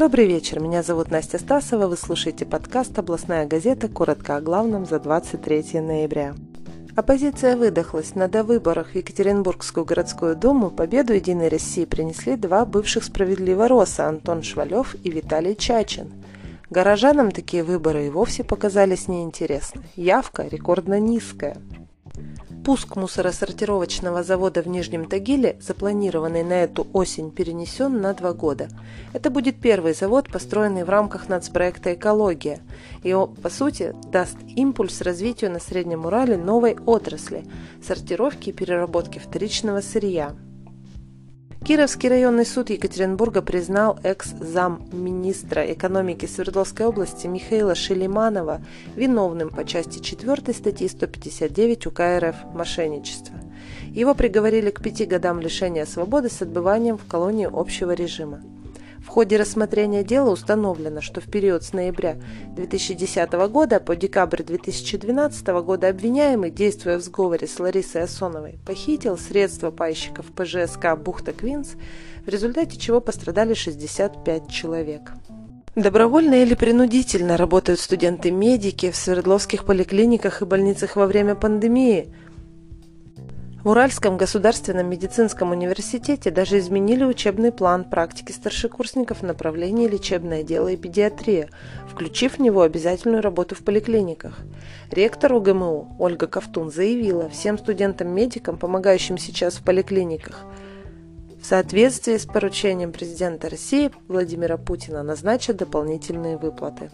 Добрый вечер, меня зовут Настя Стасова, вы слушаете подкаст «Областная газета. Коротко о главном» за 23 ноября. Оппозиция выдохлась. На довыборах в Екатеринбургскую городскую думу победу «Единой России» принесли два бывших справедливо роса Антон Швалев и Виталий Чачин. Горожанам такие выборы и вовсе показались неинтересны. Явка рекордно низкая – Пуск мусоросортировочного завода в Нижнем Тагиле, запланированный на эту осень, перенесен на два года. Это будет первый завод, построенный в рамках нацпроекта «Экология», и, по сути, даст импульс развитию на Среднем Урале новой отрасли – сортировки и переработки вторичного сырья – Кировский районный суд Екатеринбурга признал экс-зам-министра экономики Свердловской области Михаила Шелиманова виновным по части 4 статьи 159 УК РФ «Мошенничество». Его приговорили к пяти годам лишения свободы с отбыванием в колонии общего режима. В ходе рассмотрения дела установлено, что в период с ноября 2010 года по декабрь 2012 года обвиняемый, действуя в сговоре с Ларисой Асоновой, похитил средства пайщиков ПЖСК «Бухта Квинс», в результате чего пострадали 65 человек. Добровольно или принудительно работают студенты-медики в Свердловских поликлиниках и больницах во время пандемии – в Уральском государственном медицинском университете даже изменили учебный план практики старшекурсников в направлении лечебное дело и педиатрия, включив в него обязательную работу в поликлиниках. Ректор УГМУ Ольга Ковтун заявила всем студентам-медикам, помогающим сейчас в поликлиниках, в соответствии с поручением президента России Владимира Путина назначат дополнительные выплаты.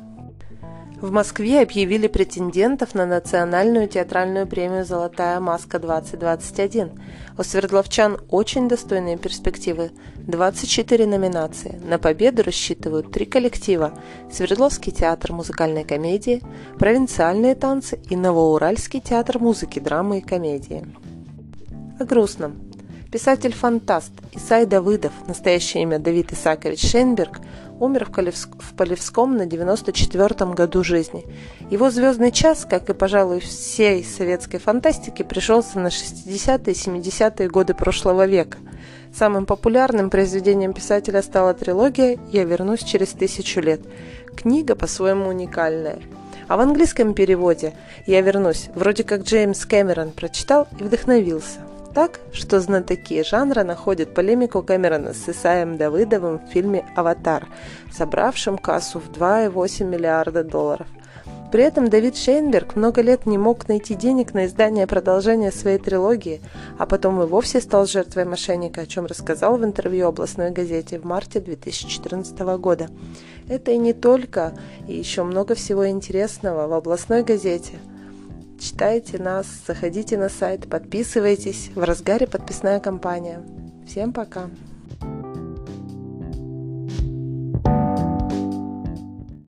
В Москве объявили претендентов на национальную театральную премию «Золотая маска-2021». У свердловчан очень достойные перспективы. 24 номинации. На победу рассчитывают три коллектива – Свердловский театр музыкальной комедии, провинциальные танцы и Новоуральский театр музыки, драмы и комедии. О грустном. Писатель-фантаст Исай Давыдов, настоящее имя Давид Исакович Шейнберг, умер в, Колевск, в Полевском на 94-м году жизни. Его «Звездный час», как и, пожалуй, всей советской фантастики, пришелся на 60-е и 70-е годы прошлого века. Самым популярным произведением писателя стала трилогия «Я вернусь через тысячу лет». Книга по-своему уникальная. А в английском переводе «Я вернусь» вроде как Джеймс Кэмерон прочитал и вдохновился так, что знатоки жанра находят полемику Кэмерона с Исаем Давыдовым в фильме «Аватар», собравшим кассу в 2,8 миллиарда долларов. При этом Давид Шейнберг много лет не мог найти денег на издание продолжения своей трилогии, а потом и вовсе стал жертвой мошенника, о чем рассказал в интервью областной газете в марте 2014 года. Это и не только, и еще много всего интересного в областной газете – Читайте нас, заходите на сайт, подписывайтесь. В разгаре подписная кампания. Всем пока!